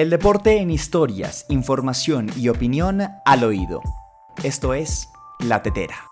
El deporte en historias, información y opinión al oído. Esto es La Tetera.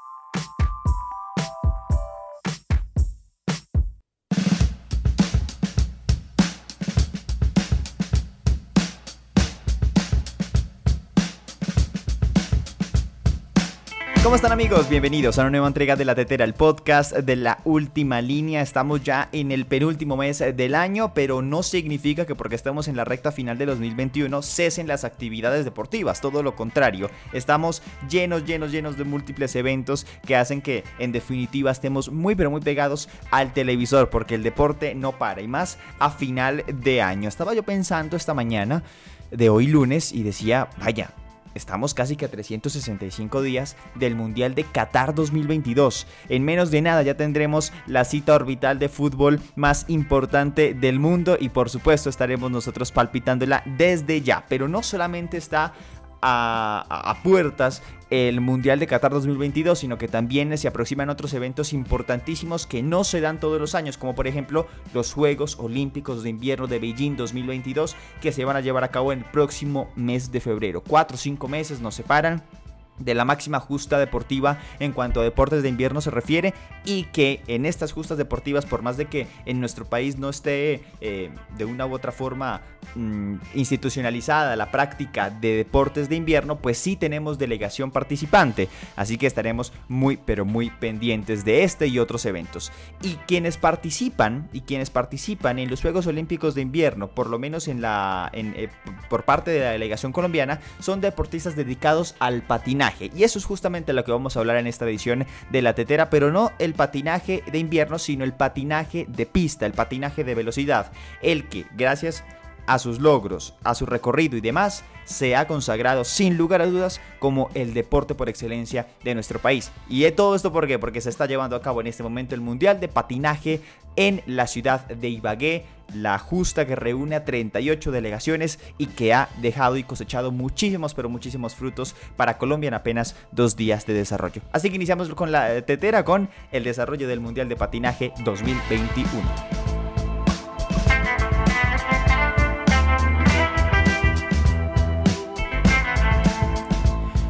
¿Cómo están amigos? Bienvenidos a una nueva entrega de La Tetera, el podcast de la última línea. Estamos ya en el penúltimo mes del año, pero no significa que porque estamos en la recta final de 2021 cesen las actividades deportivas, todo lo contrario. Estamos llenos, llenos, llenos de múltiples eventos que hacen que en definitiva estemos muy, pero muy pegados al televisor, porque el deporte no para y más a final de año. Estaba yo pensando esta mañana de hoy lunes y decía, vaya, Estamos casi que a 365 días del Mundial de Qatar 2022. En menos de nada ya tendremos la cita orbital de fútbol más importante del mundo y por supuesto estaremos nosotros palpitándola desde ya. Pero no solamente está a, puertas el Mundial de Qatar 2022, sino que también se aproximan otros eventos importantísimos que no se dan todos los años, como por ejemplo los Juegos Olímpicos de Invierno de Beijing 2022, que se van a llevar a cabo en el próximo mes de febrero. Cuatro o cinco meses nos separan de la máxima justa deportiva en cuanto a deportes de invierno se refiere y que en estas justas deportivas por más de que en nuestro país no esté eh, de una u otra forma mm, institucionalizada la práctica de deportes de invierno pues sí tenemos delegación participante. Así que estaremos muy pero muy pendientes de este y otros eventos. Y quienes participan y quienes participan en los Juegos Olímpicos de invierno por lo menos en la eh, por parte de la delegación colombiana son deportistas dedicados al patinaje y eso es justamente lo que vamos a hablar en esta edición de la tetera, pero no el patinaje de invierno, sino el patinaje de pista, el patinaje de velocidad. El que, gracias a sus logros, a su recorrido y demás, se ha consagrado sin lugar a dudas como el deporte por excelencia de nuestro país. ¿Y todo esto por qué? Porque se está llevando a cabo en este momento el Mundial de Patinaje en la ciudad de Ibagué, la justa que reúne a 38 delegaciones y que ha dejado y cosechado muchísimos, pero muchísimos frutos para Colombia en apenas dos días de desarrollo. Así que iniciamos con la tetera con el desarrollo del Mundial de Patinaje 2021.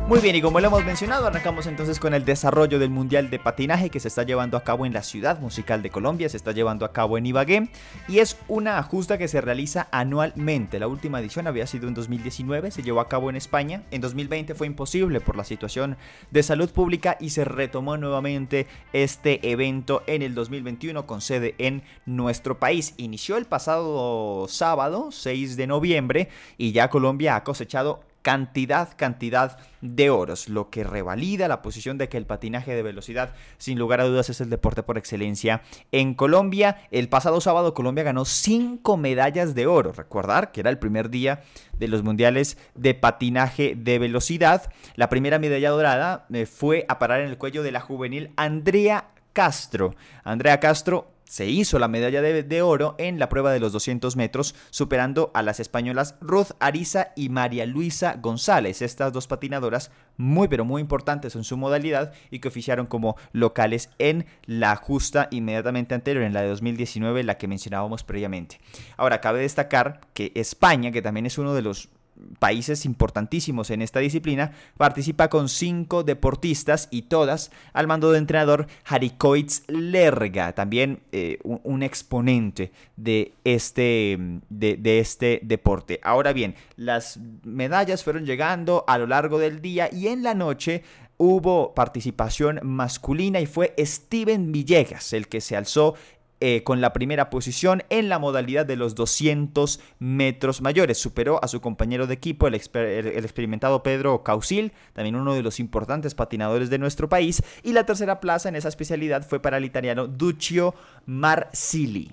Muy bien, y como lo hemos mencionado, arrancamos entonces con el desarrollo del Mundial de Patinaje que se está llevando a cabo en la Ciudad Musical de Colombia, se está llevando a cabo en Ibagué y es una justa que se realiza anualmente. La última edición había sido en 2019, se llevó a cabo en España, en 2020 fue imposible por la situación de salud pública y se retomó nuevamente este evento en el 2021 con sede en nuestro país. Inició el pasado sábado, 6 de noviembre, y ya Colombia ha cosechado cantidad, cantidad de oros, lo que revalida la posición de que el patinaje de velocidad, sin lugar a dudas, es el deporte por excelencia en Colombia. El pasado sábado Colombia ganó cinco medallas de oro. Recordar que era el primer día de los mundiales de patinaje de velocidad. La primera medalla dorada eh, fue a parar en el cuello de la juvenil Andrea Castro. Andrea Castro se hizo la medalla de, oro en la prueba de los 200 metros, superando a las españolas Ruth Ariza y María Luisa González, estas dos patinadoras muy pero muy importantes en su modalidad y que oficiaron como locales en la justa inmediatamente anterior, en la de 2019, la que mencionábamos previamente. Ahora, cabe destacar que España, que también es uno de los países importantísimos en esta disciplina, participa con cinco deportistas y todas al mando de entrenador Harikoitz Lerga, también eh, un, exponente de este, de este deporte. Ahora bien, las medallas fueron llegando a lo largo del día y en la noche hubo participación masculina y fue Steven Villegas el que se alzó eh, con la primera posición en la modalidad de los 200 metros mayores. Superó a su compañero de equipo, el, experimentado Pedro Causil, también uno de los importantes patinadores de nuestro país. Y la tercera plaza en esa especialidad fue para el italiano Duccio Marsili.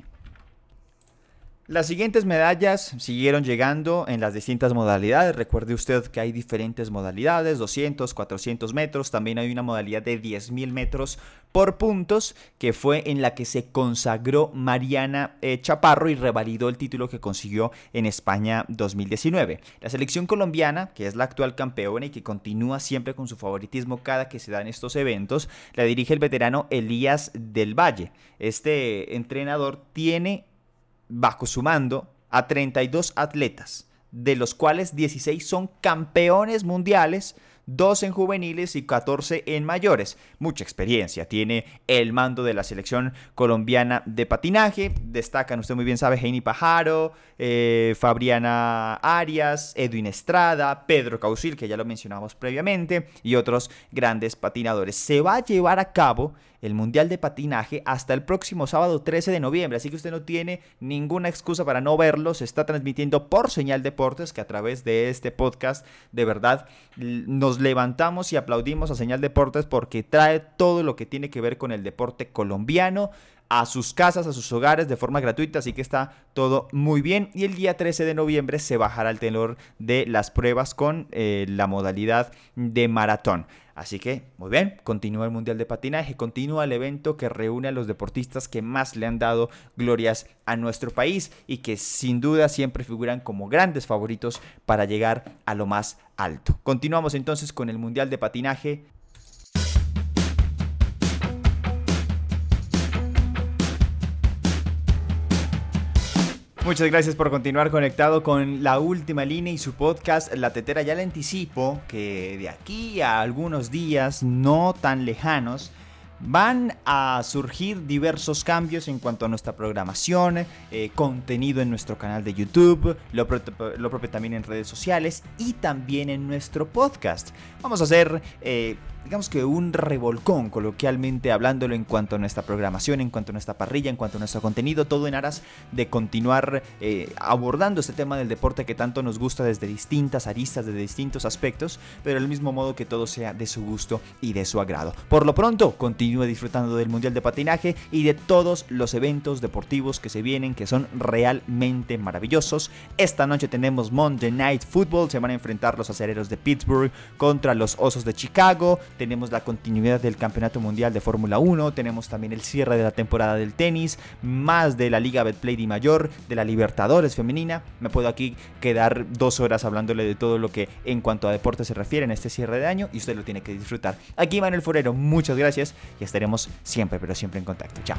Las siguientes medallas siguieron llegando en las distintas modalidades. Recuerde usted que hay diferentes modalidades, 200, 400 metros. También hay una modalidad de 10.000 metros por puntos, que fue en la que se consagró Mariana eh, Chaparro y revalidó el título que consiguió en España 2019. La selección colombiana, que es la actual campeona y que continúa siempre con su favoritismo cada que se dan estos eventos, la dirige el veterano Elías del Valle. Este entrenador tiene bajo su mando a 32 atletas de los cuales 16 son campeones mundiales 2 en juveniles y 14 en mayores. Mucha experiencia tiene el mando de la selección colombiana de patinaje. Destacan, usted muy bien sabe, Heini Pajaro, eh, Fabriana Arias, Edwin Estrada, Pedro Causil, que ya lo mencionamos previamente, y otros grandes patinadores. Se va a llevar a cabo el Mundial de Patinaje hasta el próximo sábado 13 de noviembre, así que usted no tiene ninguna excusa para no verlo, se está transmitiendo por Señal Deportes, que a través de este podcast de verdad nos levantamos y aplaudimos a Señal Deportes porque trae todo lo que tiene que ver con el deporte colombiano a sus casas, a sus hogares de forma gratuita, así que está todo muy bien. Y el día 13 de noviembre se bajará el tenor de las pruebas con eh, la modalidad de maratón. Así que, muy bien, continúa el Mundial de Patinaje, continúa el evento que reúne a los deportistas que más le han dado glorias a nuestro país y que sin duda siempre figuran como grandes favoritos para llegar a lo más alto. Continuamos entonces con el Mundial de Patinaje Muchas gracias por continuar conectado con la última línea y su podcast La Tetera. Ya le anticipo que de aquí a algunos días no tan lejanos van a surgir diversos cambios en cuanto a nuestra programación, eh, contenido en nuestro canal de YouTube, lo, propio también en redes sociales y también en nuestro podcast. Vamos a hacer... Eh, digamos que un revolcón, coloquialmente hablándolo en cuanto a nuestra programación, en cuanto a nuestra parrilla, en cuanto a nuestro contenido, todo en aras de continuar eh, abordando este tema del deporte que tanto nos gusta desde distintas aristas, desde distintos aspectos, pero del mismo modo que todo sea de su gusto y de su agrado. Por lo pronto, continúe disfrutando del Mundial de Patinaje y de todos los eventos deportivos que se vienen, que son realmente maravillosos. Esta noche tenemos Monday Night Football, se van a enfrentar los acereros de Pittsburgh contra los Osos de Chicago tenemos la continuidad del Campeonato Mundial de Fórmula 1, tenemos también el cierre de la temporada del tenis, más de la Liga Betplay de Mayor, de la Libertadores femenina. Me puedo aquí quedar dos horas hablándole de todo lo que en cuanto a deporte se refiere en este cierre de año y usted lo tiene que disfrutar. Aquí Manuel Forero, muchas gracias y estaremos siempre, pero siempre en contacto. Chao.